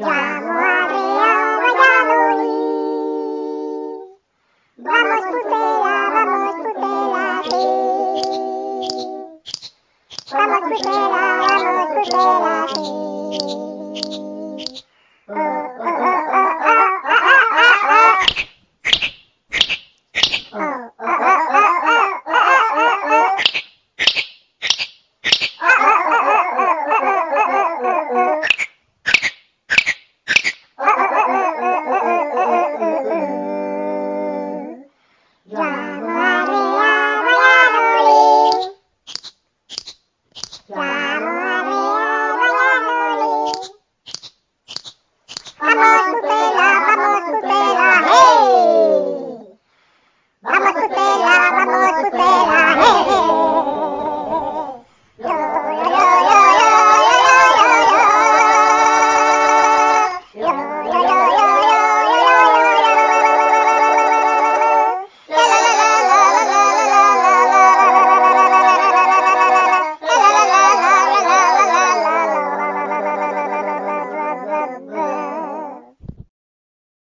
Januarea oh, oh, oh. Hello,